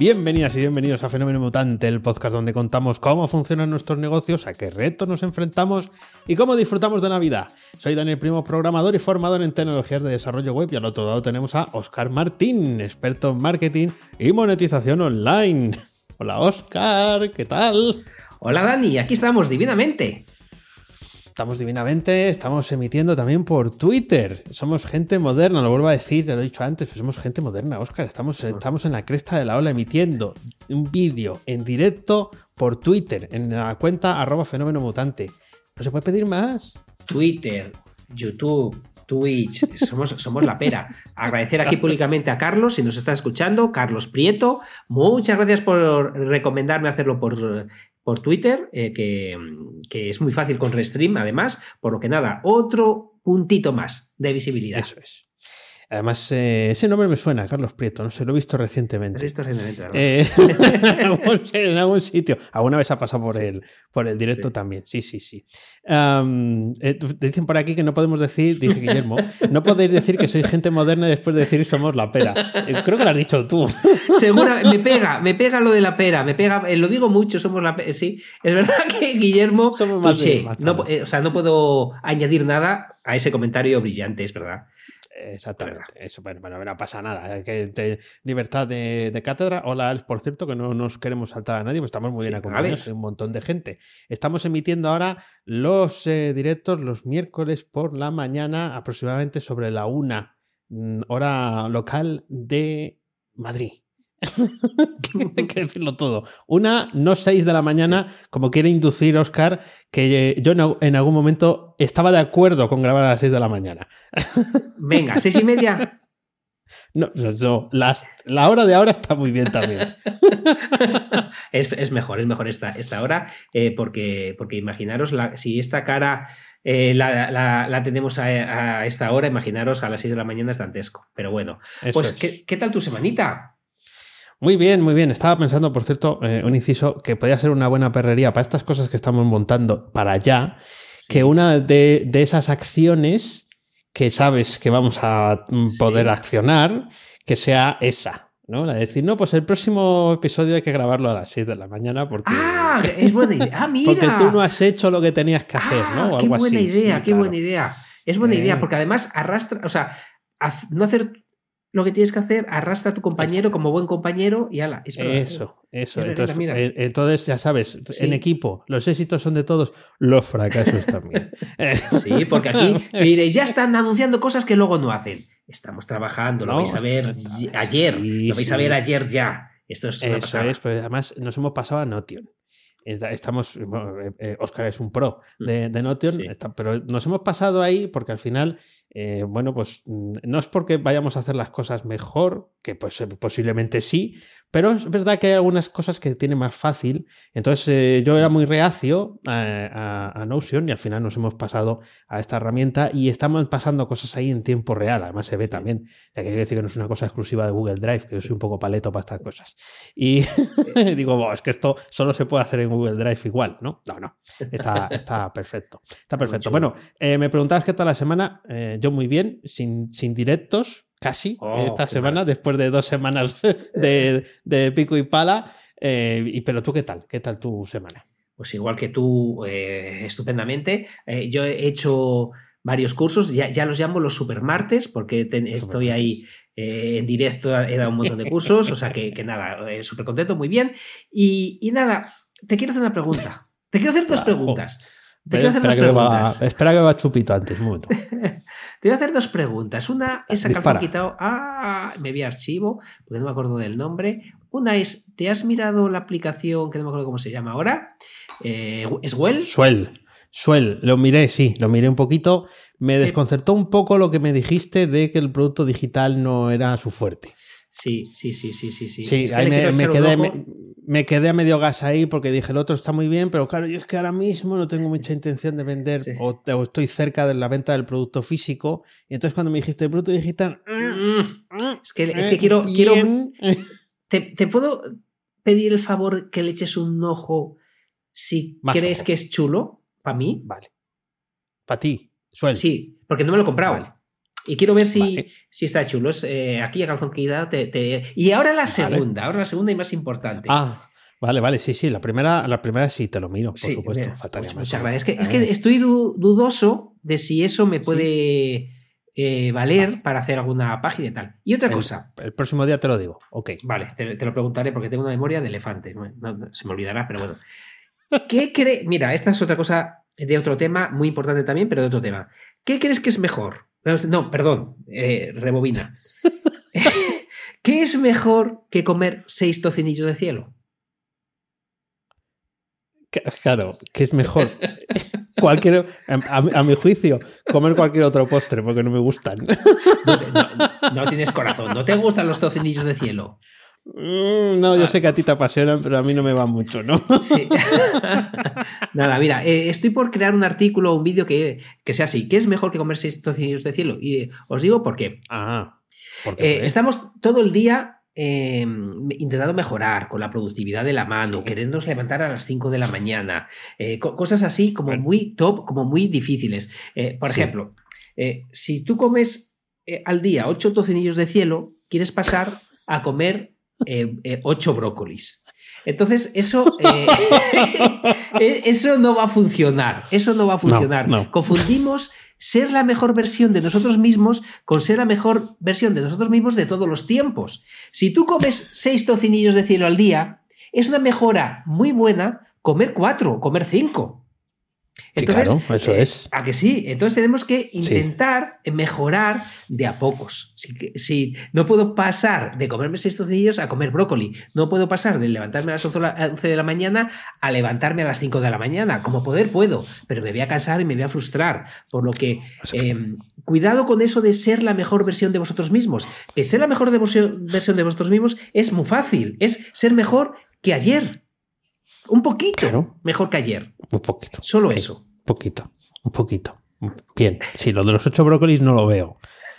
Bienvenidas y bienvenidos a Fenómeno Mutante, el podcast donde contamos cómo funcionan nuestros negocios, a qué retos nos enfrentamos y cómo disfrutamos de Navidad. Soy Daniel Primo, programador y formador en tecnologías de desarrollo web y al otro lado tenemos a Oscar Martín, experto en marketing y monetización online. Hola Oscar, ¿qué tal? Hola Dani, aquí estamos divinamente. Estamos divinamente, estamos emitiendo también por Twitter. Somos gente moderna, lo vuelvo a decir, te lo he dicho antes, pero somos gente moderna, Oscar. Estamos, estamos en la cresta de la ola emitiendo un vídeo en directo por Twitter, en la cuenta arroba fenómeno mutante. ¿No se puede pedir más? Twitter, YouTube, Twitch, somos, somos la pera. Agradecer aquí públicamente a Carlos, si nos está escuchando, Carlos Prieto. Muchas gracias por recomendarme hacerlo por por Twitter, eh, que, que, es muy fácil con Restream, además, por lo que nada, otro puntito más de visibilidad. Eso es. Además, eh, ese nombre me suena, Carlos Prieto, no sé, lo he visto recientemente. Lo he visto recientemente, eh, en algún sitio. Alguna vez ha pasado por, sí. el, por el directo sí. también, sí, sí, sí. Um, eh, dicen por aquí que no podemos decir, dice Guillermo, no podéis decir que sois gente moderna y después de decir somos la pera. Eh, creo que lo has dicho tú. Segura, me pega, me pega lo de la pera, me pega, lo digo mucho, somos la pera, sí. Es verdad que Guillermo, somos más, más no, o sea, no puedo añadir nada a ese comentario brillante, es verdad. Exactamente. Eso, bueno, bueno, no pasa nada. Que te, libertad de, de, cátedra. Hola, Alex, por cierto, que no nos queremos saltar a nadie, pues estamos muy bien acompañados. Hay un montón de gente. Estamos emitiendo ahora los eh, directos los miércoles por la mañana, aproximadamente sobre la una, hora local de Madrid. Hay que decirlo todo. Una, no 6 de la mañana, sí. como quiere inducir Oscar, que yo en algún momento estaba de acuerdo con grabar a las 6 de la mañana. Venga, seis y media. No, no las, la hora de ahora está muy bien también. es, es, mejor, es mejor esta, esta hora, eh, porque, porque imaginaros, la, si esta cara eh, la, la, la, tenemos a, a, esta hora, imaginaros a las 6 de la mañana es dantesco. Pero bueno, Eso pues, es. ¿qué, ¿qué tal tu semanita? Muy bien, muy bien. Estaba pensando, por cierto, eh, un inciso que podría ser una buena perrería para estas cosas que estamos montando para allá, sí. que una de, de, esas acciones que sabes que vamos a poder sí. accionar, que sea esa. ¿no? La de decir, no, pues el próximo episodio hay que grabarlo a las 6 de la mañana porque. ¡Ah! Es buena idea. Ah, mira. Porque tú no has hecho lo que tenías que hacer, ah, ¿no? O qué algo buena así. idea, sí, qué claro. buena idea. Es buena Eh. idea, porque además arrastra, o sea, no hacer lo que tienes que hacer, arrastra a tu compañero Eso. como buen compañero y ala. Es verdad. Eso, eso. Es entonces, mira. eh, entonces, ya sabes, Sí. en equipo, los éxitos son de todos, los fracasos también. Eh, Sí, porque aquí diréis, ya están anunciando cosas que luego no hacen. Estamos trabajando, lo vais a ver ayer, sí, lo vais a sí. ver ayer ya. Esto es una Eso pasada. es, pues además nos hemos pasado a Notion. Esta- Estamos, bueno, eh, eh, Oscar es un pro de, de Notion, está- pero nos hemos pasado ahí porque al final, eh, bueno, pues mm, no es porque vayamos a hacer las cosas mejor, que pues eh, posiblemente sí, pero es verdad que hay algunas cosas que tiene más fácil. Entonces eh, yo era muy reacio a, a- a Notion y al final nos hemos pasado a esta herramienta y estamos pasando cosas ahí en tiempo real. Además se ve Sí. también. O sea, que hay que decir que no es una cosa exclusiva de Google Drive, que yo soy un poco paleto para estas cosas. Y digo, "Buah, es que esto solo se puede hacer en Google Drive igual, ¿no? No, no. Está, está perfecto. Está perfecto. Bueno, eh, me preguntabas qué tal la semana. Yo muy bien, sin, sin directos, casi, Oh, esta semana, después de dos semanas de, de pico y pala. Eh, y, pero tú, ¿qué tal? ¿Qué tal tu semana? Pues igual que tú, eh, estupendamente. Eh, yo he hecho varios cursos, ya, ya los llamo los supermartes, porque estoy ahí eh, en directo, he dado un montón de cursos, o sea que, que nada, eh, súper contento, muy bien. Y, y nada, te quiero hacer una pregunta. Te quiero hacer dos preguntas. Te quiero hacer espera, dos que preguntas. espera que va Chupito antes, un momento. Te voy a hacer dos preguntas. Una, Dispara. han quitado. Ah, me vi archivo, porque no me acuerdo del nombre. Una es, ¿te has mirado la aplicación que no me acuerdo cómo se llama ahora? Eh, ¿Es Well? Suel. Suel, lo miré, sí, lo miré un poquito. Me desconcertó un poco lo que me dijiste de que el producto digital no era su fuerte. Sí, sí, sí, sí, sí. Sí, sí ahí me, quedé, me, quedé, a medio gas ahí porque dije, el otro está muy bien, pero claro, yo es que ahora mismo no tengo mucha intención de vender o, estoy cerca de la venta del producto físico. Y entonces cuando me dijiste el producto digital... Mm, es que, es que quiero... quiero ¿te, ¿te, puedo pedir el favor que le eches un ojo si crees que es chulo? ¿Para mí? Vale. Para ti, suel. Sí, porque no me lo he comprado. Vale. Y quiero ver si, si está chulo. Es, eh, aquí a calzón te, te, Y ahora la segunda, ahora la segunda y más importante. Ah, vale, vale, sí, sí. La primera, la primera sí te lo miro, por supuesto. Pues muchas gracias. Es que, es que estoy dudoso de si eso me puede eh, valer para hacer alguna página y tal. Y otra cosa. El próximo día te lo digo. Ok. Vale, te, lo preguntaré porque tengo una memoria de elefante. se me olvidará, pero bueno. ¿Qué cree? Mira, esta es otra cosa de otro tema, muy importante también, pero de otro tema. ¿Qué crees que es mejor? No, perdón, eh, rebobina. ¿Qué es mejor que comer seis tocinillos de cielo? Claro, ¿qué es mejor? cualquier, a, mi juicio, comer cualquier otro postre porque no me gustan. No, tienes corazón, no te gustan los tocinillos de cielo. Mm, no, yo ah. sé que a ti te apasionan, pero a mí no me va mucho, ¿no? Sí. Nada, mira, eh, estoy por crear un artículo o un vídeo que, sea así. ¿Qué es mejor que comer seis tocinillos de cielo? Y eh, os digo por qué. Ah. Eh, estamos todo el día intentando mejorar con la productividad de la mano, querernos levantar a las 5 de la mañana, cosas así como muy top, como muy difíciles. por ejemplo, si tú comes al día 8 tocinillos de cielo, quieres pasar a comer eh, eh, ocho brócolis. Entonces, eso, eh, eso no va a funcionar. Eso no va a funcionar. Confundimos ser la mejor versión de nosotros mismos con ser la mejor versión de nosotros mismos de todos los tiempos. Si tú comes seis tocinillos de cielo al día, es una mejora muy buena comer cuatro, comer cinco. Entonces, claro, eso eh, es. A que sí. Entonces tenemos que intentar mejorar de a pocos. Si, no puedo pasar de comerme seis tocinillos a comer brócoli. No puedo pasar de levantarme a las 11 de la mañana a levantarme a las 5 de la mañana. Como poder puedo, pero me voy a cansar y me voy a frustrar. Por lo que em, cuidado con eso de ser la mejor versión de vosotros mismos. Que ser la mejor versión de vosotros mismos es muy fácil. Es ser mejor que ayer. Un poquito mejor que ayer. Un poquito. Solo eso. Un poquito. Un poquito. Bien. Sí, lo de los ocho brócolis no lo veo.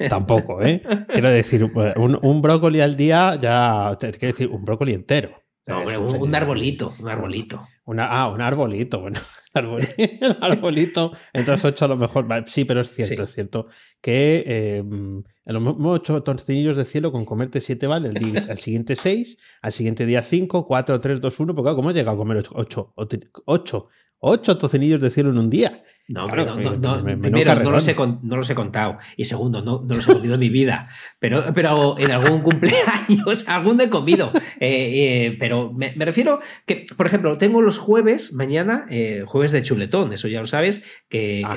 Tampoco, ¿eh? Quiero decir, un, brócoli al día ya. Quiero decir, un brócoli entero. No, un, arbolito, un arbolito. Una, ah, un arbolito, bueno. Arbolito, arbolito. Entonces, ocho a lo mejor. Sí, pero es cierto, es cierto. Que eh, a lo mejor ocho torcillos de cielo con comerte siete vale, el día, al siguiente seis, al siguiente día cinco, cuatro, tres, dos, uno. Porque, ¿cómo has llegado a comer ocho, ocho, ocho, ocho tocinillos de cielo en un día? No, no, primero, no los, he, no los he contado. Y segundo, no, no los he comido en mi vida. Pero, pero en algún cumpleaños, alguno he comido. Eh, eh, pero me, refiero que, por ejemplo, tengo los jueves, mañana, eh, jueves de chuletón, eso ya lo sabes, que, ah,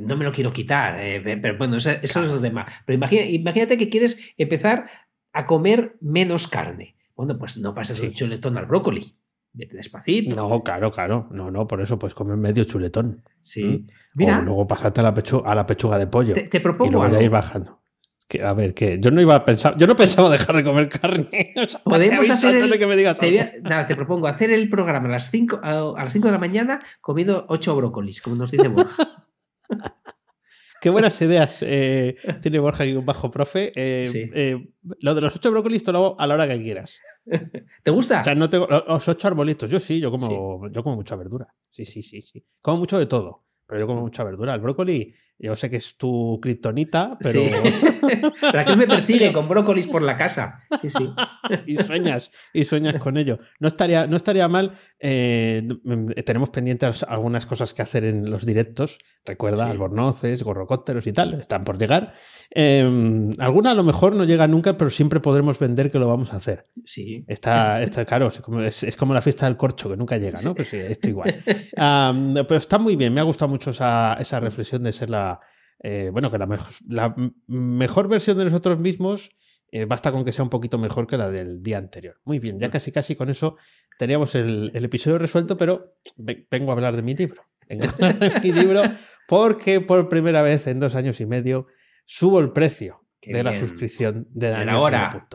no me lo quiero quitar. pero bueno, eso, es otro tema. Pero imagínate que quieres empezar a comer menos carne. Bueno, pues no pases el chuletón al brócoli despacito. No, claro, claro. No, no, por eso pues comer medio chuletón. Sí. ¿Mm? Mira. O luego pasarte a la, pechuga, a la pechuga de pollo. Te, propongo. Y luego algo. ir bajando. Que, a ver, que yo no iba a pensar, yo no pensaba dejar de comer carne. Podemos hacer. El, que me digas te, nada, te propongo hacer el programa a las 5 a, las 5 de la mañana comiendo 8 brócolis, como nos dice Borja. Qué buenas ideas eh, tiene Borja aquí un bajo profe. Eh, eh, lo de los ocho brócolis te lo hago a la hora que quieras. ¿Te gusta? O sea, no tengo los ocho arbolitos. Yo sí, yo como, yo como mucha verdura. Sí, sí, sí, sí. Como mucho de todo, pero yo como mucha verdura. El brócoli yo sé que es tu kriptonita, pero. Sí. Raquel me persigue con brócolis por la casa. Sí, sí. y sueñas, y sueñas con ello. No estaría, no estaría mal. Eh, tenemos pendientes algunas cosas que hacer en los directos. Recuerda, albornoces, gorrocópteros y tal. Están por llegar. Em, alguna a lo mejor no llega nunca, pero siempre podremos vender que lo vamos a hacer. Sí. Está, está claro, es como, es, como, la fiesta del corcho, que nunca llega, ¿no? Pues esto igual. pero está muy bien, me ha gustado mucho esa, esa reflexión de ser la eh, bueno, que la, mejor, la mejor versión de nosotros mismos eh, basta con que sea un poquito mejor que la del día anterior. Muy bien, ya casi casi con eso teníamos el, episodio resuelto, pero vengo a hablar de mi libro. Vengo a hablar de mi libro porque por primera vez en dos años y medio subo el precio. de la suscripción de Daniel. Ahora.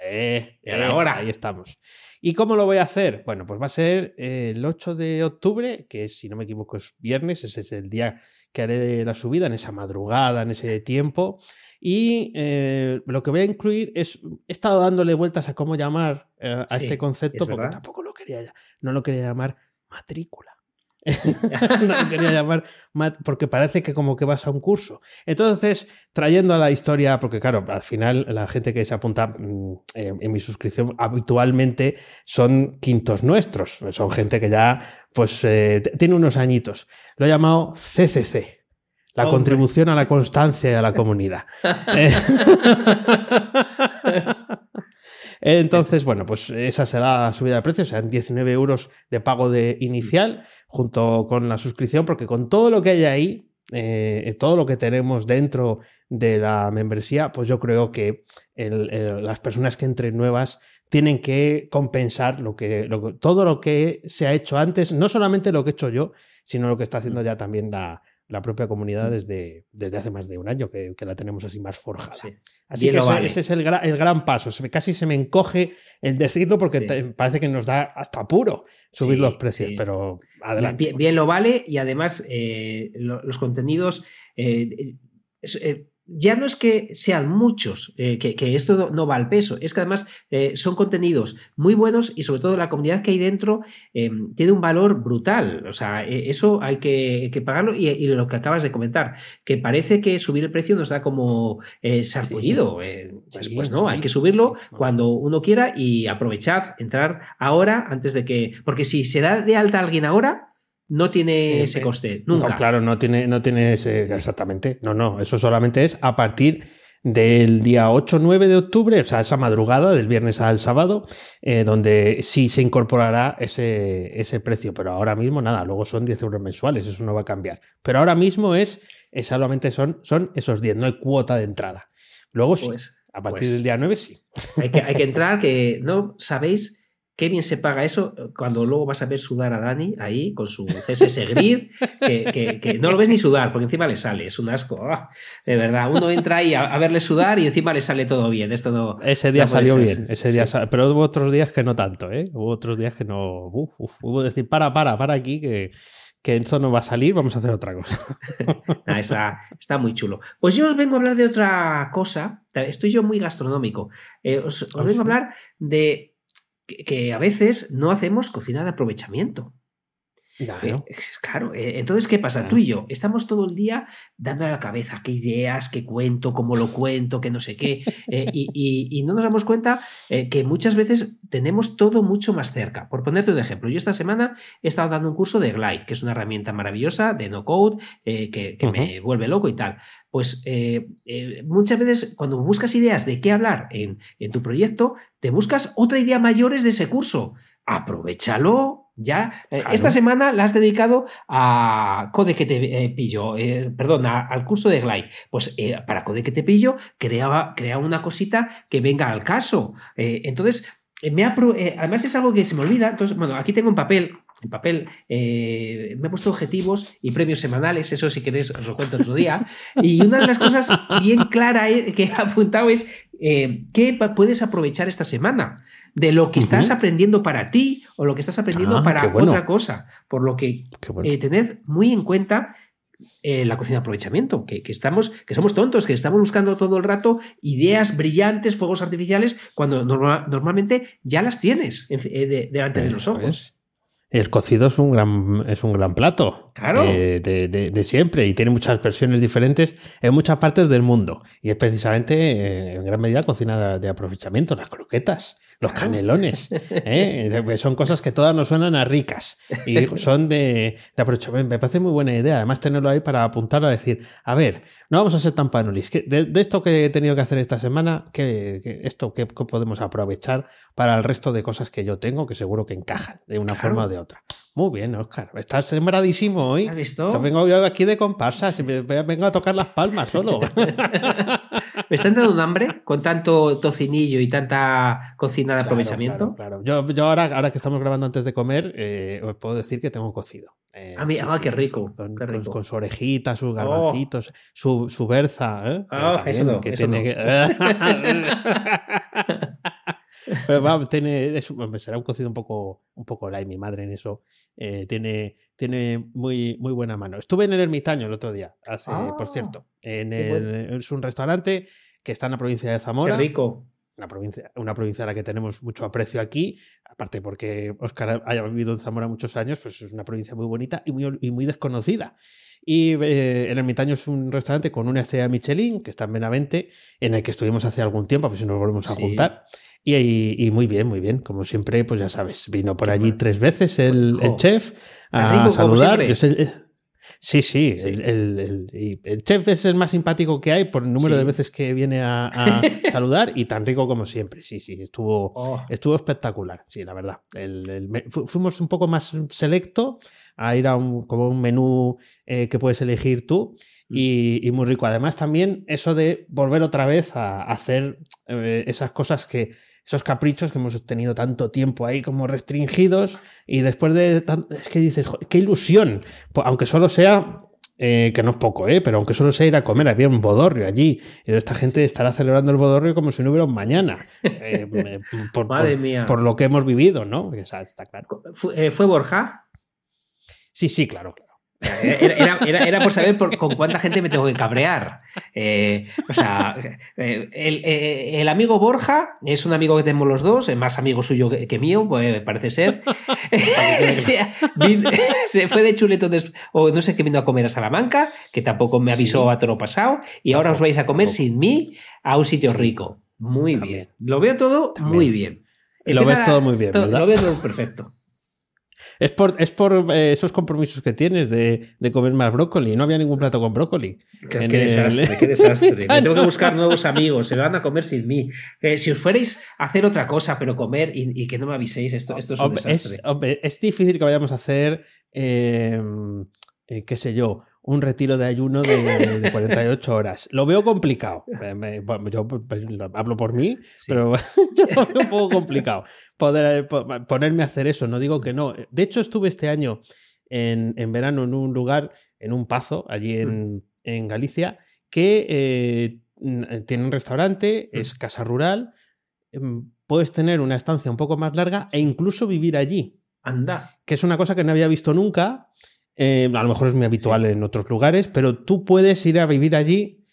Eh, eh, ahora. Ahí estamos. ¿Y cómo lo voy a hacer? Bueno, pues va a ser el 8 de octubre, que si no me equivoco es viernes, ese es el día que haré la subida, en esa madrugada, en ese tiempo. Y eh, lo que voy a incluir es, he estado dándole vueltas a cómo llamar a este concepto, porque tampoco lo quería, no lo quería llamar matrícula. no lo quería llamar porque parece que como que vas a un curso. Entonces, trayendo a la historia, porque claro, al final la gente que se apunta mm, en mi suscripción habitualmente son quintos nuestros, son gente que ya pues eh, tiene unos añitos. Lo he llamado CCC. La contribución a la constancia y a la comunidad. Eh, entonces, bueno, pues esa será la subida de precios, serán 19 euros de pago de inicial junto con la suscripción, porque con todo lo que hay ahí, eh, todo lo que tenemos dentro de la membresía, pues yo creo que las personas que entren nuevas tienen que compensar lo que, todo lo que se ha hecho antes, no solamente lo que he hecho yo, sino lo que está haciendo ya también la, la propia comunidad desde, desde hace más de un año, que, la tenemos así más forjada. Así que ese es el, el, gran paso. casi se me encoge el decirlo porque parece que nos da hasta apuro subir los precios, pero adelante. Bien, lo vale y además eh, los contenidos... Eh, eh, ya no es que sean muchos, eh, que, esto no, va al peso, es que además eh, son contenidos muy buenos y sobre todo la comunidad que hay dentro eh, tiene un valor brutal. O sea, eso hay que, pagarlo y, lo que acabas de comentar, que parece que subir el precio nos da como sarpullido. pues, pues, no, hay que subirlo cuando uno quiera y aprovechad, entrar ahora antes de que... Porque si se da de alta alguien ahora, no tiene ese coste, nunca. claro, no tiene, no tiene ese, exactamente. No, no, eso solamente es a partir del día 8-9 de octubre, o sea, esa madrugada del viernes al sábado, eh, donde sí se incorporará ese, ese, precio, pero ahora mismo nada, luego son 10 euros mensuales, eso no va a cambiar. Pero ahora mismo es, solamente son, son esos 10, no hay cuota de entrada. Luego sí, pues, a partir pues del día 9 sí. Hay que, hay que entrar, que no sabéis Qué bien se paga eso eh, cuando luego vas a ver sudar a Dani ahí con su CSS Grid, que, no lo ves ni sudar, porque encima le sale, es un asco. Ah, de verdad, uno entra ahí a, verle sudar y encima le sale todo bien. Esto no, ese día salió bien, ese día pero hubo otros días que no tanto, ¿eh? Hubo otros días que no. Uf, uf, hubo decir, para, para, para aquí, que, que esto no va a salir, vamos a hacer otra cosa. está, está, muy chulo. Pues yo os vengo a hablar de otra cosa. Estoy yo muy gastronómico. Eh, os, os vengo a hablar de que, a veces no hacemos cocina de aprovechamiento. Claro. Eh, claro. Eh, entonces, ¿qué pasa? Tú y yo estamos todo el día dándole a la cabeza qué ideas, qué cuento, cómo lo cuento, qué no sé qué, eh, y, no nos damos cuenta que muchas veces tenemos todo mucho más cerca. Por ponerte un ejemplo, yo esta semana he estado dando un curso de Glide, que es una herramienta maravillosa de no code que, me vuelve loco y tal. Pues muchas veces cuando buscas ideas de qué hablar en, en tu proyecto, te buscas otra idea mayores de ese curso aprovechalo ya. Eh, esta semana la has dedicado a Code que te eh, pillo, eh, perdón, al curso de Glide. Pues para Code que te pillo, crea, crea una cosita que venga al caso. entonces, me además es algo que se me olvida. Entonces, bueno, aquí tengo un papel. En papel me he puesto objetivos y premios semanales, eso si queréis os lo cuento otro día. Y una de las cosas bien clara que he apuntado es qué puedes aprovechar esta semana de lo que estás aprendiendo para ti o lo que estás aprendiendo ah, para otra cosa. Por lo que eh, tened muy en cuenta eh, la cocina de aprovechamiento, que, estamos, que somos tontos, que estamos buscando todo el rato ideas brillantes, fuegos artificiales, cuando normalmente ya las tienes eh, delante de los ojos. El cocido es un gran, es un gran plato. Claro. de, de, siempre y tiene muchas versiones diferentes en muchas partes del mundo. Y es precisamente, en gran medida, cocina de aprovechamiento, las croquetas. Los canelones. ¿eh? Son cosas que todas nos suenan a ricas y son de, de Me parece muy buena idea. Además, tenerlo ahí para apuntar a decir, a ver, no vamos a ser tan panulis. De, de esto que he tenido que hacer esta semana, ¿qué, esto que podemos aprovechar para el resto de cosas que yo tengo que seguro que encajan de una forma o de otra? Muy bien, Oscar. Estás sembradísimo hoy. ¿Has visto? vengo yo aquí de comparsa. Vengo a tocar las palmas solo. me está entrando un hambre con tanto tocinillo y tanta cocina de aprovechamiento. Claro, Yo, yo, ahora, ahora que estamos grabando antes de comer, eh, os puedo decir que tengo cocido. Eh, ah, mira, ah, qué, rico, con, qué rico. Con, su orejita, sus oh. garbancitos, su, su, berza. ¿eh? Oh, eso no, que tiene que... Pero tiene, será un cocido un poco, un poco light, mi madre en eso. Eh, tiene, tiene muy, muy buena mano. Estuve en el Ermitaño el otro día, hace, por ah, cierto. En es un restaurante que está en la provincia de Zamora. Qué rico. Una provincia, una provincia a la que tenemos mucho aprecio aquí, aparte porque Oscar haya vivido en Zamora muchos años, pues es una provincia muy bonita y muy, y muy desconocida. Y eh, el Ermitaño es un restaurante con una estrella Michelin, que está en Benavente, en el que estuvimos hace algún tiempo, pues si nos volvemos a juntar. Y, muy bien, muy bien. Como siempre, pues ya sabes, vino por allí tres veces el, chef a saludar. sí, sí, El, chef es el más simpático que hay por el número de veces que viene a, saludar y tan rico como siempre. Sí, sí, estuvo, oh. estuvo espectacular. Sí, la verdad. fuimos un poco más selecto a ir a un, como un menú eh, que puedes elegir tú. Mm. Y, muy rico. Además, también eso de volver otra vez a, hacer eh, esas cosas que, esos caprichos que hemos tenido tanto tiempo ahí como restringidos y después de es que dices, qué ilusión, aunque solo sea eh, que no es poco, ¿eh? pero aunque solo sea ir a comer, había un bodorrio allí. Y esta gente estará celebrando el bodorrio como si no hubiera un mañana. Eh, por, Madre mía. por, lo que hemos vivido, ¿no? está claro. ¿Fue, Borja? Sí, sí, claro. Era, era, era, por saber con cuánta gente me tengo que cabrear. Eh, o sea, eh, eh, el, amigo Borja es un amigo que tenemos los dos, es más amigo suyo que, mío, pues, parece ser. se, fue de chuleto, o no sé qué vino a comer a Salamanca, que tampoco me avisó a todo pasado, y ahora os vais a comer sin mí a un sitio rico. Muy bien. Lo veo todo muy bien. lo ves todo muy bien, ¿verdad? Lo veo todo perfecto. Es por, es por eh, esos compromisos que tienes de, comer más brócoli. No había ningún plato con brócoli. Qué, desastre, qué desastre. Me tengo que buscar nuevos amigos, se van a comer sin mí. Eh, si os fuerais a hacer otra cosa, pero comer y, que no me aviséis, esto, esto es un desastre. Es, difícil que vayamos a hacer, eh, qué sé yo, un retiro de ayuno de, 48 horas. Lo veo complicado. yo hablo por mí, pero yo lo veo un poco complicado. Poder, ponerme a hacer eso, no digo que no. De hecho, estuve este año en, verano en un lugar, en un pazo, allí en, mm. Galicia, que eh, tiene un restaurante, mm. es casa rural, em, puedes tener una estancia un poco más larga e incluso vivir allí. Anda. Que es una cosa que no había visto nunca eh, a lo mejor es muy habitual en otros lugares, pero tú puedes ir a vivir allí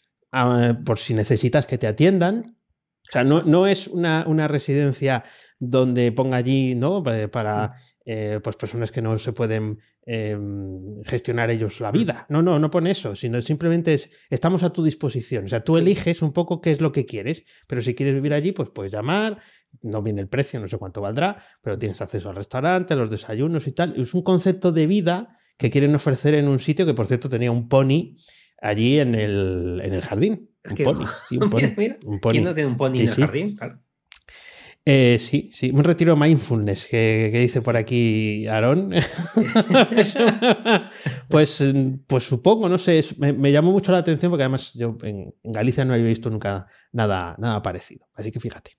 por si necesitas que te atiendan. O sea, no, no es una, una, residencia donde ponga allí, ¿no? Para eh, pues personas que no se pueden em, gestionar ellos la vida. No, no, no pone eso, sino simplemente es, estamos a tu disposición. O sea, tú eliges un poco qué es lo que quieres, pero si quieres vivir allí, pues puedes llamar, no viene el precio, no sé cuánto valdrá, pero tienes acceso al restaurante, a los desayunos y tal. Es un concepto de vida que quieren ofrecer en un sitio que, por cierto, tenía un pony allí en el, en el jardín. Un pony, sí, un pony, un pony. ¿Quién no tiene un pony en el jardín? Eh, sí, sí, un retiro mindfulness que, dice por aquí Aarón. pues, pues supongo, no sé, me, llamó mucho la atención porque además yo en, Galicia no había visto nunca nada, nada parecido. Así que fíjate.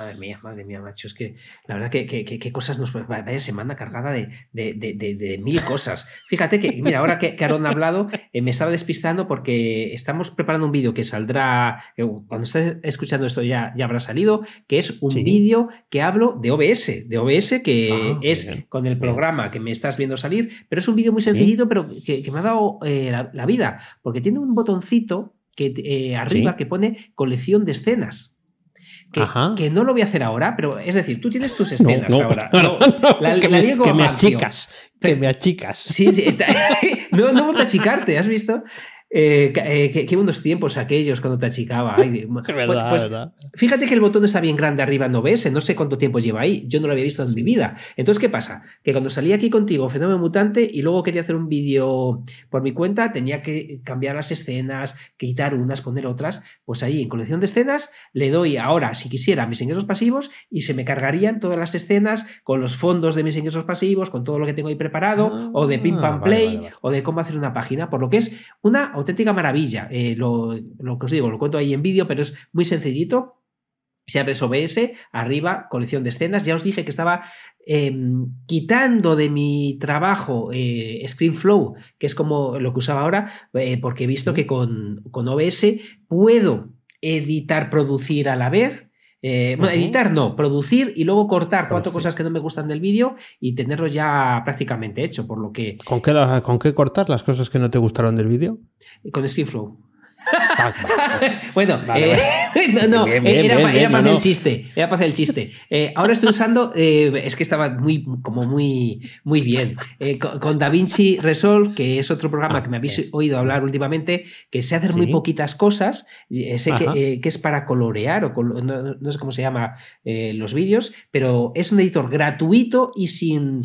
Madre mía, madre mía, macho. Es que la verdad que, qué cosas nos. Vaya semana cargada de, de, mil cosas. Fíjate que, mira, ahora que, que Aaron ha hablado, eh, me estaba despistando porque estamos preparando un vídeo que saldrá. cuando estés escuchando esto ya, ya habrá salido, que es un vídeo que hablo de OBS. De OBS, que ah, es con el programa que me estás viendo salir, pero es un vídeo muy sencillito, pero que, me ha dado eh, la, vida, porque tiene un botoncito que, eh, arriba que pone colección de escenas. Que, no lo voy a hacer ahora, pero es decir, tú tienes tus escenas ahora. que, me, achicas, que me achicas. Sí, sí. no, no voy a achicarte, ¿has visto? Eh, eh, qué, buenos tiempos aquellos cuando te achicaba. verdad, pues, verdad. Fíjate que el botón está bien grande arriba en OBS, no sé cuánto tiempo lleva ahí, yo no lo había visto en mi vida. Entonces, ¿qué pasa? Que cuando salí aquí contigo, Fenómeno Mutante, y luego quería hacer un vídeo por mi cuenta, tenía que cambiar las escenas, quitar unas, poner otras, pues ahí en colección de escenas le doy ahora, si quisiera, mis ingresos pasivos y se me cargarían todas las escenas con los fondos de mis ingresos pasivos, con todo lo que tengo ahí preparado, o de pim pam ah, play, o de cómo hacer una página, por lo que es una auténtica maravilla. Eh, lo, lo, que os digo, lo cuento ahí en vídeo, pero es muy sencillito. Si abres OBS, arriba, colección de escenas. Ya os dije que estaba em, quitando de mi trabajo eh, ScreenFlow, que es como lo que usaba ahora, eh, porque he visto que con, con OBS puedo editar, producir a la vez. Eh, bueno, editar no, producir y luego cortar cuatro cosas que no me gustan del vídeo y tenerlo ya prácticamente hecho, por lo que... ¿Con qué, ¿Con qué cortar las cosas que no te gustaron del vídeo? Con ScreenFlow. Bueno, eh, no, era, para hacer el chiste. Era para hacer el chiste. Eh, ahora estoy usando, eh, es que estaba muy, como muy, muy bien. con, DaVinci Resolve, que es otro programa ah, que me habéis oído hablar últimamente, que sé hacer muy poquitas cosas. Sé que, es para colorear, o no, sé cómo se llama los vídeos, pero es un editor gratuito y sin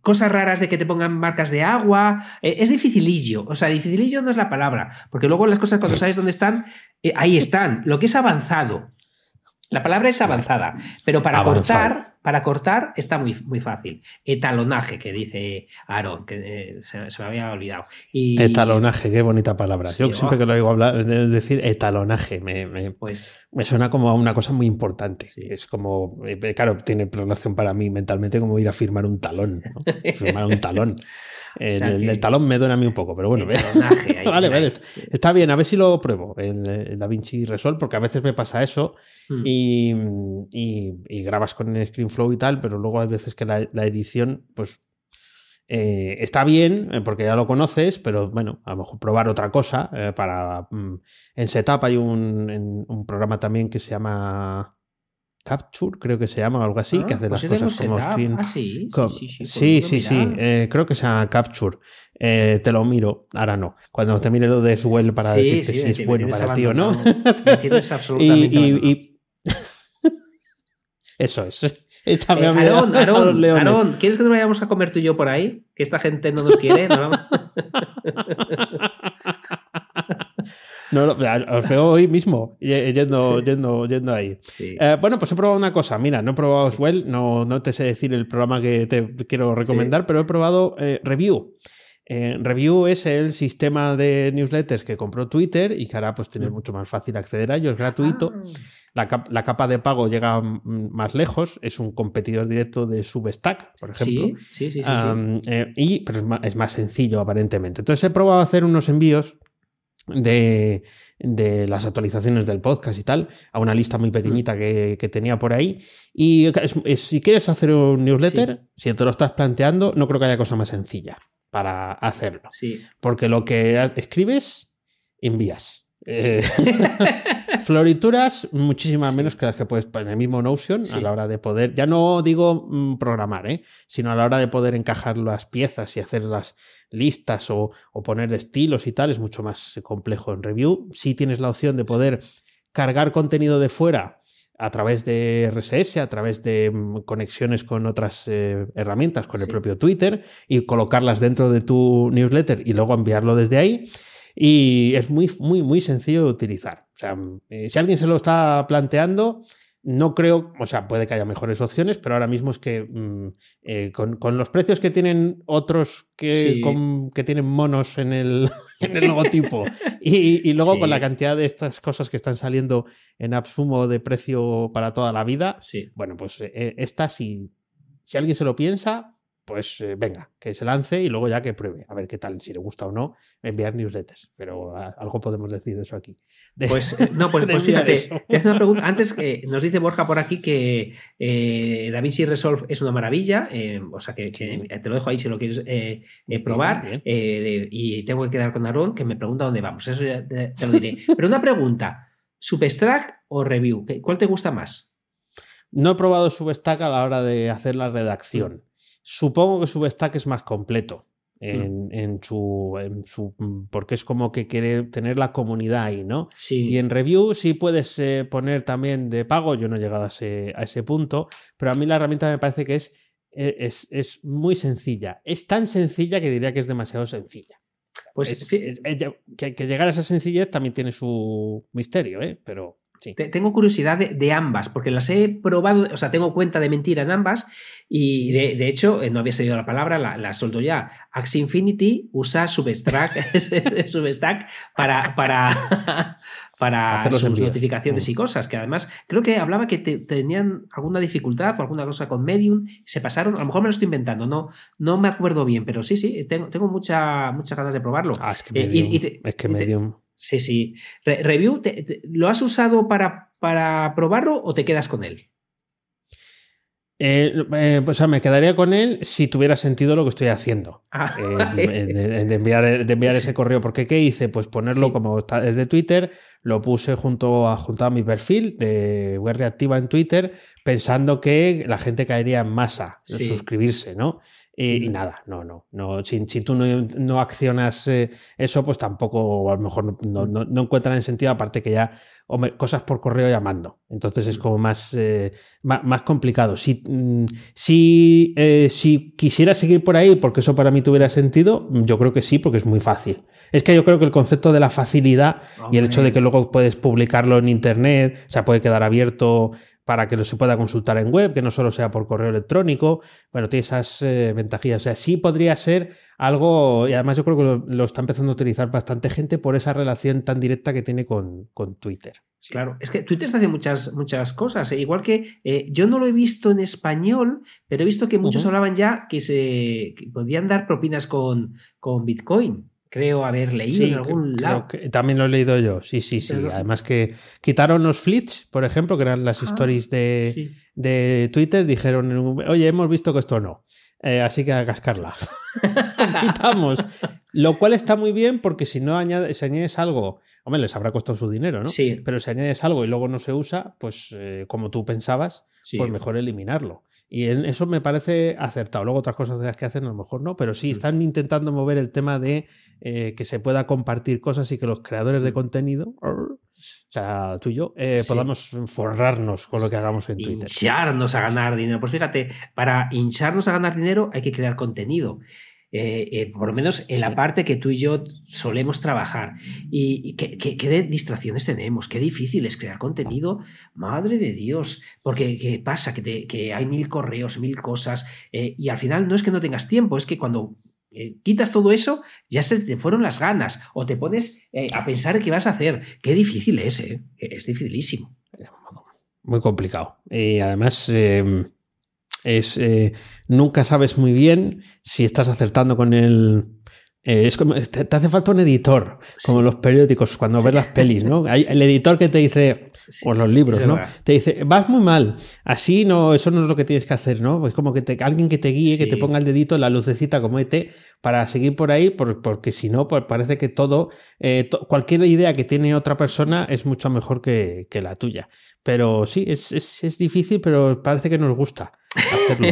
cosas raras de que te pongan marcas de agua. es dificilillo. O sea, dificilillo no es la palabra, porque luego las cosas cuando sabes dónde están, eh, ahí están. Lo que es avanzado. La palabra es avanzada, pero para cortar, para cortar está muy, muy fácil. Etalonaje, que dice Aaron, que eh, se, me había olvidado. Etalonaje, qué bonita palabra. Yo siempre que lo oigo hablar, decir etalonaje, me, pues, me suena como a una cosa muy importante. Es como, eh, claro, tiene relación para mí mentalmente como ir a firmar un talón. firmar un talón. El, talón me duele a mí un poco, pero bueno. vale, vale. Está bien, a ver si lo pruebo en, DaVinci Resolve, porque a veces me pasa eso hmm. y, grabas con el ScreenFlow y tal, pero luego hay veces que la, edición, pues. Eh, está bien eh, porque ya lo conoces, pero bueno, a lo mejor probar otra cosa eh, para... Mm, en Setup hay un, un programa también que se llama Capture, creo que se llama o algo así, que ah, hace las pues cosas como screen. Ah, sí, sí, sí. Sí, sí, sí. Eh, creo que se llama Capture. Te lo miro, ahora no. Cuando te mire lo de Swell para decirte si es bueno para ti o no. Me tienes absolutamente. y, y, Eso es. Eh, Aarón, Aarón, Aarón, ¿quieres que nos vayamos a comer tú y yo por ahí? Que esta gente no nos quiere. ¿no? No, os veo hoy mismo yendo, yendo, yendo ahí. Eh, bueno, pues he probado una cosa. Mira, no he probado Swell, no, no te sé decir el programa que te quiero recomendar, pero he probado eh, Review. Eh, Review es el sistema de newsletters que compró Twitter y que ahora pues tienes mm. mucho más fácil acceder a ello, es gratuito. Ah. La, capa de pago llega más lejos, es un competidor directo de Substack, por ejemplo. Sí, sí, sí. y, pero es más, es más, sencillo aparentemente. Entonces he probado a hacer unos envíos de, las actualizaciones del podcast y tal, a una lista muy pequeñita que, tenía por ahí. Y si quieres hacer un newsletter, si te lo estás planteando, no creo que haya cosa más sencilla para hacerlo. Sí. Porque lo que escribes, envías. Eh, florituras, muchísimas menos que las que puedes poner en el mismo Notion a la hora de poder, ya no digo mm, programar, ¿eh? sino a la hora de poder encajar las piezas y hacer las listas o, poner estilos y tal, es mucho más complejo en review. Si tienes la opción de poder cargar contenido de fuera a través de RSS, a través de mm, conexiones con otras eh, herramientas, con el propio Twitter, y colocarlas dentro de tu newsletter y luego enviarlo desde ahí. Y es muy, muy, muy sencillo de utilizar. O sea, eh, si alguien se lo está planteando, no creo, o sea, puede que haya mejores opciones, pero ahora mismo es que mm, eh, con, los precios que tienen otros que, que tienen monos en el, en el logotipo y, luego con la cantidad de estas cosas que están saliendo en Absumo de precio para toda la vida, bueno, pues eh, esta si, si alguien se lo piensa, pues eh, venga, que se lance y luego ya que pruebe, a ver qué tal, si le gusta o no, enviar newsletters. Pero algo podemos decir de eso aquí. pues eh, no, pues, pues fíjate, una pregunta. Antes que nos dice Borja por aquí que eh, DaVinci Resolve es una maravilla, eh, o sea que, te lo dejo ahí si lo quieres probar. y tengo que quedar con Aaron que me pregunta dónde vamos. Eso ya te, lo diré. Pero una pregunta: ¿Substack o Review? ¿Cuál te gusta más? No he probado Substack a la hora de hacer la redacción. Supongo que Substack es más completo. Mm. En, su, en, su, porque es como que quiere tener la comunidad ahí, ¿no? Sí. Y en review sí puedes eh, poner también de pago, yo no he llegado a ese, a ese punto, pero a mí la herramienta me parece que es, e, es, es muy sencilla. Es tan sencilla que diría que es demasiado sencilla. Pues que, que, llegar a esa sencillez también tiene su misterio, ¿eh? Pero tengo curiosidad de, ambas, porque las he probado, o sea, tengo cuenta de mentira en ambas y de, hecho, eh, no había salido la palabra, la, la suelto ya. Axie Infinity usa Substack, Substack para, para, para sus notificaciones y mm. cosas, que además creo que hablaba que tenían alguna dificultad o alguna cosa con Medium, se pasaron, a lo mejor me lo estoy inventando, no, no me acuerdo bien, pero sí, sí, tengo, tengo mucha, muchas ganas de probarlo. Ah, es que Medium, es que Medium Sí, sí. review, ¿lo has usado para, para probarlo o te quedas con él? Eh, eh, o sea, me quedaría con él si tuviera sentido lo que estoy haciendo. Ah, eh, de, enviar, de enviar ese correo. Porque ¿qué hice? Pues ponerlo como es de Twitter, lo puse junto a, junto a mi perfil de web reactiva en Twitter, pensando que la gente caería en masa, suscribirse, ¿no? Y, nada, no, no, no. Si, si tú no, accionas eh, eso, pues tampoco, a lo mejor no, no, encuentran el sentido, aparte que ya cosas por correo llamando. Entonces es como más, eh, más, complicado. Si, mm, si, eh, si quisiera seguir por ahí, porque eso para mí tuviera sentido, yo creo que sí, porque es muy fácil. Es que yo creo que el concepto de la facilidad y el hecho de que luego puedes publicarlo en internet, o sea, puede quedar abierto para que lo se pueda consultar en web, que no solo sea por correo electrónico. Bueno, tiene esas eh, ventajillas. O sea, sí podría ser algo, y además yo creo que lo, está empezando a utilizar bastante gente por esa relación tan directa que tiene con, con Twitter. Claro, es que Twitter está haciendo muchas, muchas cosas. Eh, igual que eh, yo no lo he visto en español, pero he visto que muchos hablaban ya que se podían dar propinas con, con Bitcoin creo haber leído en algún lado. también lo he leído yo, sí, sí, sí. Además que quitaron los flits, por ejemplo, que eran las ah, stories de, de, Twitter, dijeron, oye, hemos visto que esto no. Eh, así que a cascarla. Quitamos. Lo cual está muy bien porque si no añades, si añades algo, hombre, les habrá costado su dinero, ¿no? Sí. Pero si añades algo y luego no se usa, pues eh, como tú pensabas, pues mejor eliminarlo. Y eso me parece acertado. Luego otras cosas de las que hacen a lo mejor no, pero sí mm. están intentando mover el tema de eh, que se pueda compartir cosas y que los creadores de mm. contenido, o sea, tú y yo, eh, podamos forrarnos con lo que hagamos en Twitter. Hincharnos a ganar dinero. Pues fíjate, para hincharnos a ganar dinero hay que crear contenido. Eh, eh, por lo menos en la parte que tú y yo solemos trabajar. ¿Y, qué, distracciones tenemos? Qué difícil es crear contenido. Madre de Dios. Porque ¿qué pasa? Que, hay mil correos, mil cosas. Eh, y al final no es que no tengas tiempo, es que cuando quitas todo eso, ya se te fueron las ganas. O te pones a pensar qué vas a hacer. Qué difícil es, Es dificilísimo. Muy complicado. Y además em, es eh, nunca sabes muy bien si estás acertando con el. Eh, es como, te, hace falta un editor, como los periódicos, cuando ves las pelis, ¿no? Hay el editor que te dice, o los libros, ¿no? Te dice, vas muy mal, así no, eso no es lo que tienes que hacer, ¿no? Pues como que te, alguien que te guíe, que te ponga el dedito en la lucecita como ET, para seguir por ahí, porque si no, pues parece que todo, eh, cualquier idea que tiene otra persona es mucho mejor que, que la tuya. Pero sí, es, es, es, difícil, pero parece que nos gusta hacerlo.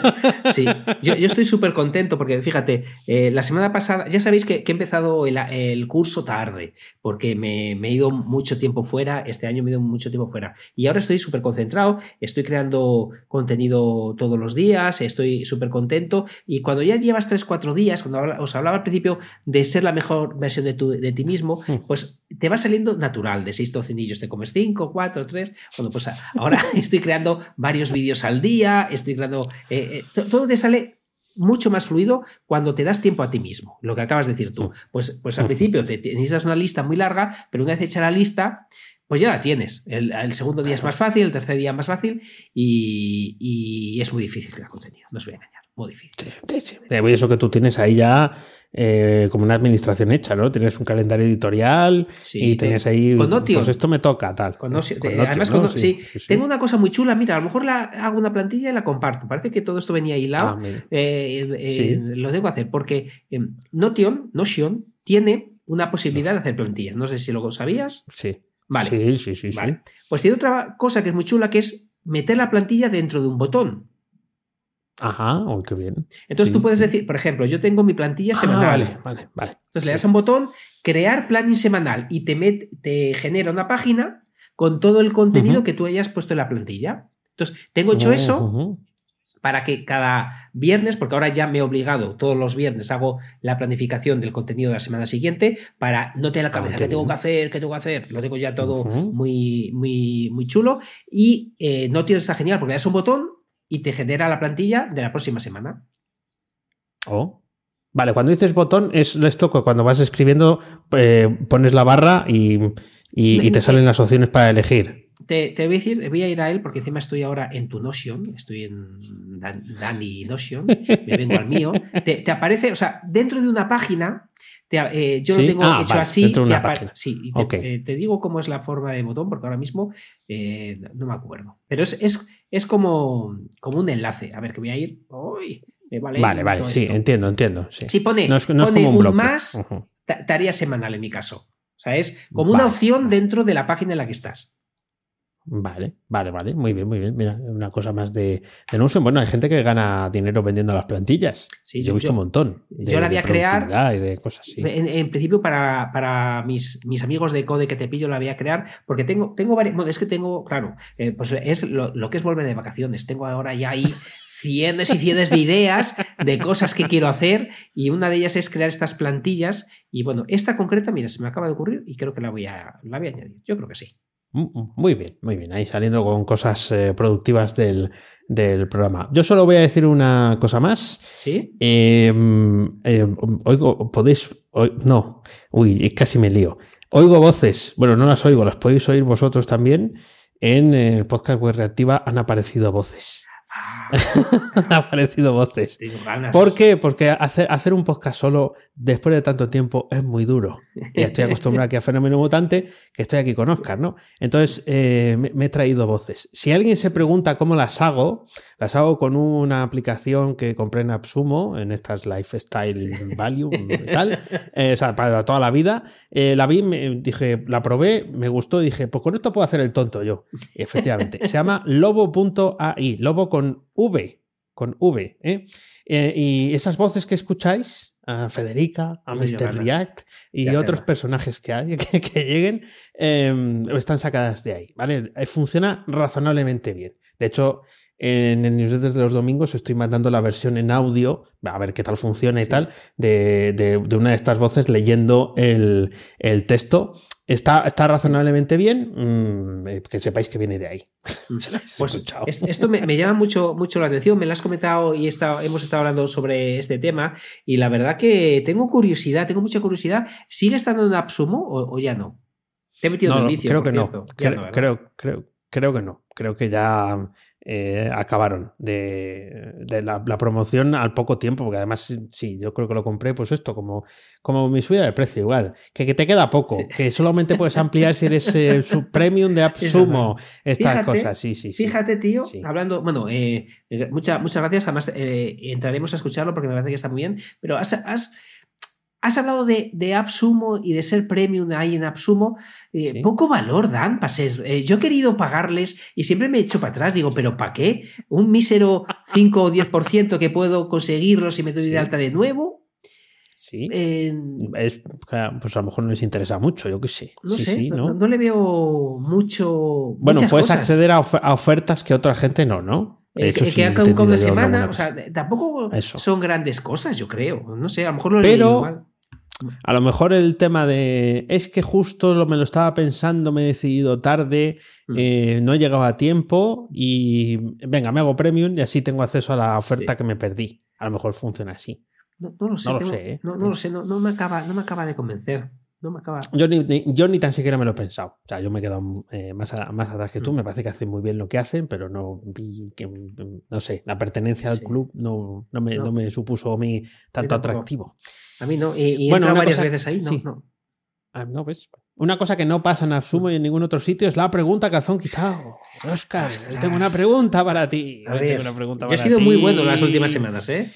sí, yo, yo estoy súper contento porque fíjate, eh, la semana pasada, ya sabéis que, que he empezado el, el, curso tarde, porque me, me, he ido mucho tiempo fuera, este año me he ido mucho tiempo fuera, y ahora estoy súper concentrado, estoy creando contenido todos los días, estoy súper contento, y cuando ya llevas 3-4 días, cuando os hablaba al principio de ser la mejor versión de, tu, de ti mismo, hmm. pues te va saliendo natural, de 6 tocinillos te comes 5, 4, 3, pues ahora estoy creando varios vídeos al día, estoy creando... Eh, eh, todo te sale mucho más fluido cuando te das tiempo a ti mismo, lo que acabas de decir tú. Pues, pues al principio te, necesitas una lista muy larga, pero una vez hecha la lista, pues ya la tienes. El, segundo día es más fácil, el tercer día más fácil y, es muy difícil crear contenido, no os voy a engañar, muy difícil. Sí, sí, Eso que tú tienes ahí ya eh, como una administración hecha, ¿no? Tienes un calendario editorial y tenías ahí. Pues esto me toca, tal. además, sí, tengo una cosa muy chula. Mira, a lo mejor la, hago una plantilla y la comparto. Parece que todo esto venía hilado. Ah, eh, eh, lo tengo que hacer porque Notion, Notion tiene una posibilidad de hacer plantillas. No sé si lo sabías. Sí. Vale. Sí, sí, sí. Pues tiene otra cosa que es muy chula que es meter la plantilla dentro de un botón. Ajá, oh, qué bien. Entonces tú puedes decir, por ejemplo, yo tengo mi plantilla ah, semanal. Vale, vale, vale. Entonces le das un botón, crear planning semanal y te, te genera una página con todo el contenido que tú hayas puesto en la plantilla. Entonces, tengo hecho eso. para que cada viernes, porque ahora ya me he obligado, todos los viernes hago la planificación del contenido de la semana siguiente para no tener la cabeza qué tengo que hacer, qué tengo que hacer. Lo tengo ya todo muy, muy, muy chulo. Y eh, Notion está genial porque le das un botón y te genera la plantilla de la próxima semana. Oh. Vale, cuando dices botón es esto que cuando vas escribiendo eh, pones la barra y, y te salen las opciones para elegir. Te, voy a decir, voy a ir a él porque encima estoy ahora en tu Notion, estoy en Dani Notion, me vengo al mío. Te, aparece, o sea, dentro de una página, eh, yo lo tengo ah, hecho así. Te sí, y eh, te, digo cómo es la forma de botón porque ahora mismo eh, no me acuerdo. Pero es, es, es como, como un enlace. A ver, que voy a ir. vale, vale, sí, entiendo, entiendo. Sí. Si pone, no es, como un, más, tarea semanal en mi caso. O sea, es como una opción dentro de la página en la que estás. Vale, vale, vale, muy bien, muy bien. Mira, una cosa más de, de Bueno, hay gente que gana dinero vendiendo las plantillas. Sí, yo, he visto un montón. yo la voy a crear. Y de cosas así. En, principio, para, para mis, mis, amigos de Code que te pillo, la voy a crear porque tengo, tengo varios. Bueno, es que tengo, claro, eh, pues es lo, lo, que es volver de vacaciones. Tengo ahora ya ahí cientos y cientos de ideas de cosas que quiero hacer y una de ellas es crear estas plantillas. Y bueno, esta concreta, mira, se me acaba de ocurrir y creo que la voy a, la voy a añadir. Yo creo que sí. Mm, mm, muy bien, muy bien. Ahí saliendo con cosas eh, productivas del, programa. Yo solo voy a decir una cosa más. Sí. Em, em, oigo, podéis. no, uy, casi me lío. Oigo voces. Bueno, no las oigo, las podéis oír vosotros también. En el podcast Web Reactiva han aparecido voces. Han aparecido voces. ¿Por qué? Porque hacer, hacer un podcast solo después de tanto tiempo es muy duro. Y estoy acostumbrado aquí a Fenómeno Mutante, que estoy aquí con Oscar, ¿no? Entonces eh, me, he traído voces. Si alguien se pregunta cómo las hago, las hago con una aplicación que compré en Absumo, en estas Lifestyle Value y tal, eh, o sea, para toda la vida. Eh, la vi, me, dije, la probé, me gustó, dije, pues con esto puedo hacer el tonto yo. Y efectivamente, se llama lobo.ai, lobo con V, con V. y esas voces que escucháis, a Federica, a Mr. React y otros personajes que hay que, lleguen, em, están sacadas de ahí, ¿vale? Eh, funciona razonablemente bien. De hecho, en el newsletter de los domingos estoy mandando la versión en audio, a ver qué tal funciona y tal, de, de, una de estas voces leyendo el, el texto Está, está razonablemente bien, mm, eh, que sepáis que viene de ahí. pues esto me, llama mucho, mucho la atención, me lo has comentado y hemos estado hablando sobre este tema y la verdad que tengo curiosidad, tengo mucha curiosidad. ¿Sigue estando en Absumo o, ya no? Te he metido en el vicio, creo que no. Creo, creo, creo, creo que no. Creo que ya eh, acabaron de, la, promoción al poco tiempo, porque además sí, yo creo que lo compré, pues esto, como, como mi subida de precio, igual, que, te queda poco, que solamente puedes ampliar si eres eh, su premium de AppSumo, estas cosas, sí, sí, sí. Fíjate, tío, hablando, bueno, eh, muchas gracias, además entraremos a escucharlo porque me parece que está muy bien, pero has Has hablado de, de AppSumo y de ser premium ahí en AppSumo. Eh, poco valor dan para ser. Eh, yo he querido pagarles y siempre me he hecho para atrás. Digo, ¿pero para qué? ¿Un mísero 5 o 10% que puedo conseguirlo si me doy de alta de nuevo? Sí. pues a lo mejor no les interesa mucho, yo qué sé. No sé, ¿no? le veo mucho. Bueno, puedes acceder a, ofertas que otra gente no, ¿no? Eh, que, que con una semana, o sea, tampoco son grandes cosas, yo creo. No sé, a lo mejor lo Pero, igual. A lo mejor el tema de es que justo lo, me lo estaba pensando, me he decidido tarde, mm. eh, no he llegado a tiempo y venga, me hago premium y así tengo acceso a la oferta que me perdí. A lo mejor funciona así. No, lo sé. No lo sé, ¿eh? no, lo sé no, me acaba, no me acaba de convencer. No me acaba... yo, ni, yo ni tan siquiera me lo he pensado. O sea, yo me he quedado eh, más, más atrás que tú. Mm. Me parece que hacen muy bien lo que hacen, pero no vi que, no sé, la pertenencia al club no, no, me, no. me supuso a mí tanto atractivo. A mí no. Y, bueno, varias veces ahí, no, no. Ah, no, pues. Una cosa que no pasa en Absumo y en ningún otro sitio es la pregunta que han quitado. Oscar, tengo una pregunta para ti. Tengo pregunta yo he sido muy bueno en las últimas semanas, ¿eh?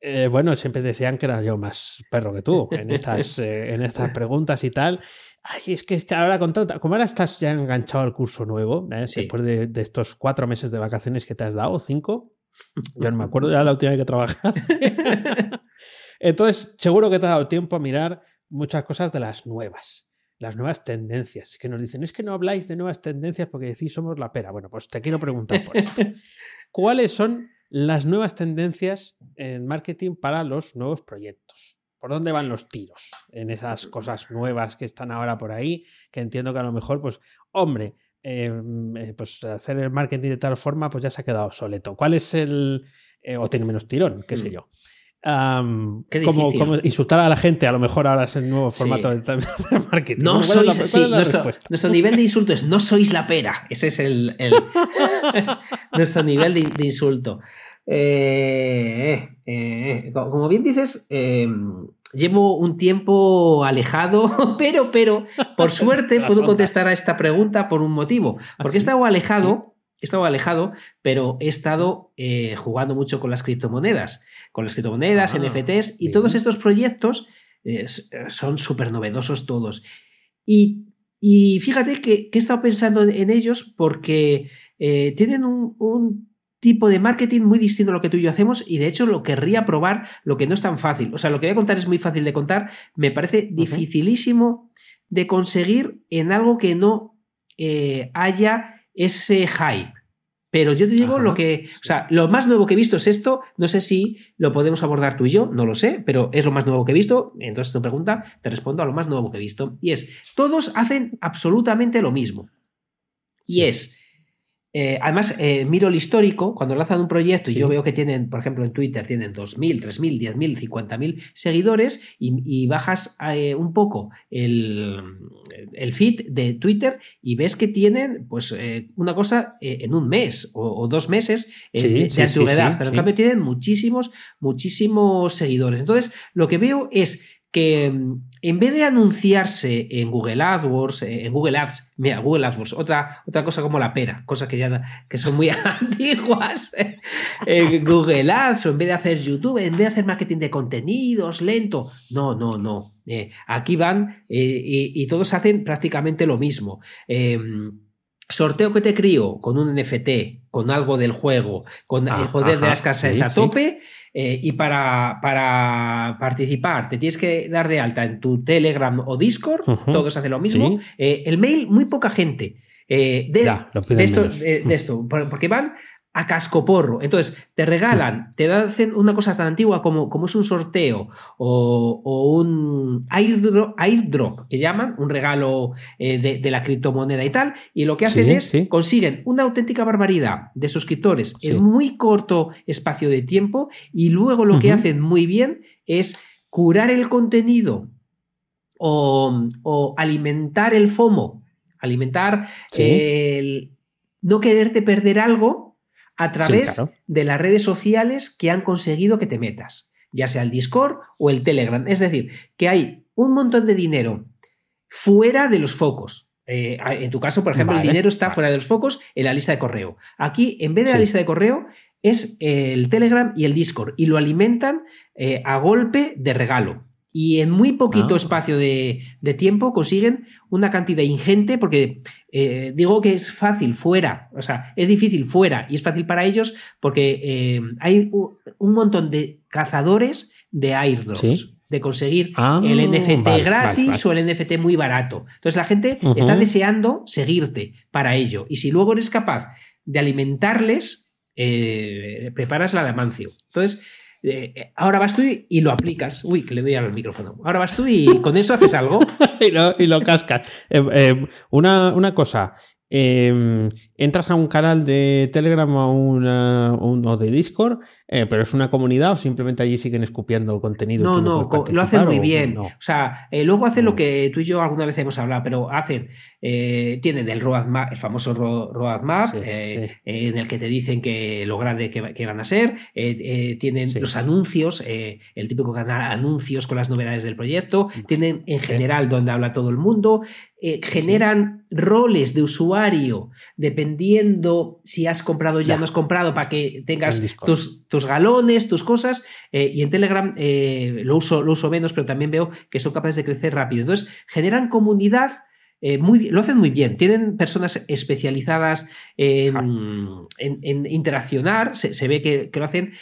¿eh? bueno, siempre decían que era yo más perro que tú en estas, eh, en estas preguntas y tal. Ay, es que, ahora con como ahora estás ya enganchado al curso nuevo, ¿eh? después de, de, estos cuatro meses de vacaciones que te has dado, cinco, yo no me acuerdo ya la última vez que trabajaste. Entonces, seguro que te ha dado tiempo a mirar muchas cosas de las nuevas, las nuevas tendencias. Que nos dicen, es que no habláis de nuevas tendencias porque decís somos la pera. Bueno, pues te quiero preguntar por esto. ¿Cuáles son las nuevas tendencias en marketing para los nuevos proyectos. ¿Por dónde van los tiros en esas cosas nuevas que están ahora por ahí? Que entiendo que a lo mejor, pues, hombre, em, eh, pues hacer el marketing de tal forma, pues ya se ha quedado obsoleto. ¿Cuál es el... Eh, o tiene menos tirón, qué sé mm. Como, insultar a la gente, a lo mejor ahora es el nuevo formato de, marketing. No sois, nuestro, nivel de insulto es no sois la pera. Ese es el, nuestro nivel de, insulto. Eh, como bien dices, em, llevo un tiempo alejado, pero, pero, por suerte puedo contestar a esta pregunta por un motivo. Porque he estado alejado, he estado alejado, pero he estado eh, jugando mucho con las criptomonedas. Con las criptomonedas, ah, NFTs y todos estos proyectos eh, son súper novedosos todos. Y, fíjate que, he estado pensando en, ellos porque eh, tienen un tipo de marketing muy distinto a lo que tú y yo hacemos y de hecho lo querría probar, lo que no es tan fácil. O sea, lo que voy a contar es muy fácil de contar, me parece dificilísimo de conseguir en algo que no haya ese hype. Pero yo te digo lo que, o sea, lo más nuevo que he visto es esto, no sé si lo podemos abordar tú y yo, no lo sé, pero es lo más nuevo que he visto, entonces tu pregunta te respondo a lo más nuevo que he visto, y es, todos hacen absolutamente lo mismo. Y es, eh, además, eh, miro el histórico, cuando lanzan un proyecto y yo veo que tienen, por ejemplo, en Twitter tienen 2.000, 3.000, 10.000, 50.000 seguidores y, bajas eh, un poco el, feed de Twitter y ves que tienen pues una cosa en un mes o, dos meses de, antigüedad, pero en cambio tienen muchísimos, muchísimos seguidores. Entonces, lo que veo es que mm, en vez de anunciarse en Google AdWords, eh, en Google Ads, mira, Google AdWords, otra, otra cosa como la pera, cosas que ya que son muy antiguas, en Google Ads, o en vez de hacer YouTube, en vez de hacer marketing de contenidos lento, no, no, no. Eh, aquí van eh, y, todos hacen prácticamente lo mismo. Em, sorteo que te crío con un NFT, con algo del juego, con el ah, poder de las casas a tope. Eh, y para, para, participar te tienes que dar de alta en tu Telegram o Discord, todos hacen lo mismo. Eh, el mail, muy poca gente. Eh, de, esto, de, esto, porque van a cascoporro. Entonces, te regalan, te hacen una cosa tan antigua como, como es un sorteo o, un airdrop, que llaman, un regalo eh, de, la criptomoneda y tal, y lo que hacen es consiguen una auténtica barbaridad de suscriptores en muy corto espacio de tiempo y luego lo que hacen muy bien es curar el contenido o, alimentar el FOMO, alimentar el no quererte perder algo a través de las redes sociales que han conseguido que te metas, ya sea el Discord o el Telegram. Es decir, que hay un montón de dinero fuera de los focos. Eh, en tu caso, por ejemplo, el dinero está fuera de los focos en la lista de correo. Aquí, en vez de la lista de correo, es el Telegram y el Discord y lo alimentan eh, a golpe de regalo y en muy poquito ah. espacio de, tiempo consiguen una cantidad ingente, porque eh, digo que es fácil fuera, o sea, es difícil fuera y es fácil para ellos porque eh, hay un montón de cazadores de airdrops. De conseguir ah, el NFT gratis o el NFT muy barato. Entonces la gente está deseando seguirte para ello. Y si luego eres capaz de alimentarles, eh, preparas la de Amancio. Entonces, eh, ahora vas tú y, lo aplicas. Uy, que le doy al micrófono. Ahora vas tú y con eso haces algo. y, lo, y, lo, cascas. Eh, eh, una, una, cosa. Em, entras a un canal de Telegram o, una, o de Discord eh, pero es una comunidad o simplemente allí siguen escupiendo contenido. No, no, lo hacen muy bien. O sea, eh, luego hacen lo mm. que tú y yo alguna vez hemos hablado, pero hacen, eh, tienen el roadmap, el famoso roadmap, en el que te dicen que lo grande que, van a ser, tienen los anuncios, el típico canal anuncios con las novedades del proyecto, tienen en general donde habla todo el mundo, generan roles de usuario dependiendo si has comprado ya, no has comprado para que tengas tus tus galones, tus cosas, eh, y en Telegram eh, lo, uso, lo uso menos, pero también veo que son capaces de crecer rápido. Entonces, generan comunidad. Eh, muy, lo hacen muy bien. Tienen personas especializadas en, interaccionar, se, ve que, lo hacen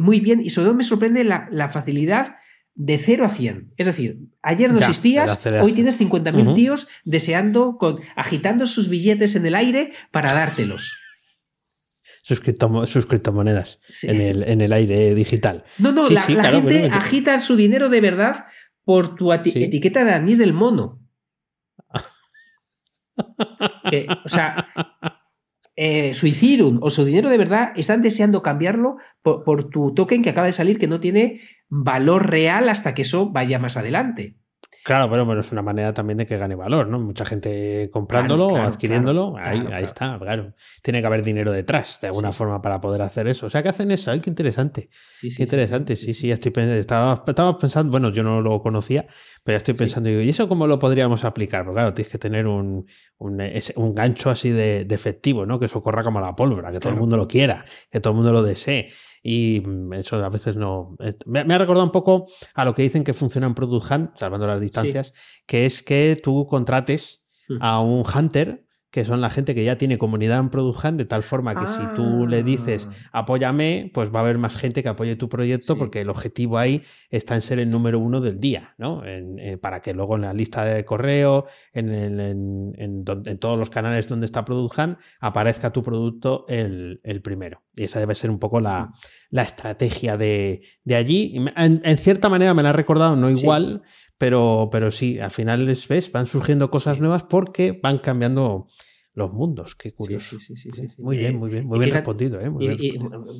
muy bien y sobre todo me sorprende la, facilidad de 0 a 100. Es decir, ayer no existías, hoy tienes 50.000 tíos deseando, con, agitando sus billetes en el aire para dártelos. sus, criptomonedas en, el, en, el, aire digital. No, no, la, gente agita su dinero de verdad por tu etiqueta de anís del mono. o sea, eh, o su dinero de verdad están deseando cambiarlo por, tu token que acaba de salir que no tiene valor real hasta que eso vaya más adelante. Claro, pero bueno, es una manera también de que gane valor, ¿no? Mucha gente comprándolo o adquiriéndolo, ahí, ahí está, claro. Tiene que haber dinero detrás, de alguna forma, para poder hacer eso. O sea, que hacen eso, ¡ay, qué interesante! Sí, sí. Qué interesante, sí, sí, estoy pensando, estaba, pensando, bueno, yo no lo conocía, pero ya estoy pensando, ¿y eso cómo lo podríamos aplicar? Porque claro, tienes que tener un, un, gancho así de, efectivo, ¿no? Que eso corra como la pólvora, que todo el mundo lo quiera, que todo el mundo lo desee. Y mm, eso a veces no. Eh, me, ha recordado un poco a lo que dicen que funciona en Product Hunt, salvando las distancias, que es que tú contrates hmm. a un hunter que son la gente que ya tiene comunidad en Product Hunt, de tal forma que si tú le dices ah. apóyame, pues va a haber más gente que apoye tu proyecto, porque el objetivo ahí está en ser el número uno del día, ¿no? Eh, para que luego en la lista de correo, en, en, todos los canales donde está Product Hunt, aparezca tu producto el, primero. Y esa debe ser un poco la, estrategia de, allí. En, cierta manera me la ha recordado, no igual, pero, pero sí, al final, ¿ves? Van surgiendo cosas nuevas porque van cambiando los mundos. Qué curioso. Sí, sí, sí, muy bien, muy bien, muy bien respondido. ¿eh?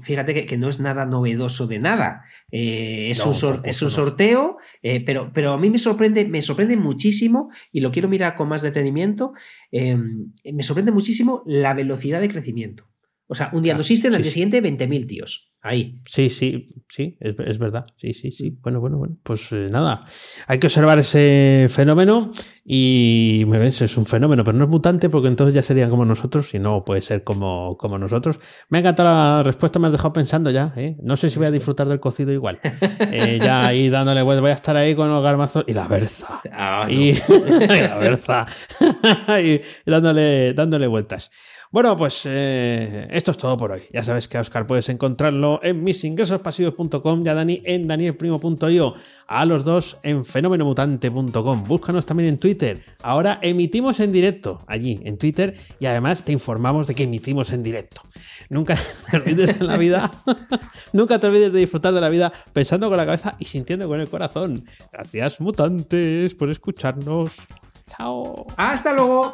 fíjate que, no es nada novedoso de nada. Eh, es, un es, un sorteo, eh, pero, pero a mí me sorprende, me sorprende muchísimo, y lo quiero mirar con más detenimiento, me sorprende muchísimo la velocidad de crecimiento. O sea, un día no existen, al día siguiente 20.000 tíos. Ahí. Sí, sí, sí, es, verdad. Sí, sí, sí. Bueno, bueno, bueno. Pues eh, nada, hay que observar ese fenómeno y me ves, es un fenómeno, pero no es mutante porque entonces ya serían como nosotros y no puede ser como, como nosotros. Me ha encantado la respuesta, me has dejado pensando ya. ¿eh? No sé si voy a disfrutar del cocido igual. Eh, ya ahí dándole vueltas, voy a estar ahí con los garmazos y la berza. Ah, y, la berza. y dándole, dándole vueltas. Bueno, pues eh, esto es todo por hoy. Ya sabes que a Oscar puedes encontrarlo en misingresospasivos.com y a Dani en danielprimo.io. A los dos en fenomenomutante.com. Búscanos también en Twitter. Ahora emitimos en directo allí, en Twitter, y además te informamos de que emitimos en directo. Nunca te olvides de la vida. Nunca te olvides de disfrutar de la vida pensando con la cabeza y sintiendo con el corazón. Gracias, mutantes, por escucharnos. Chao. Hasta luego.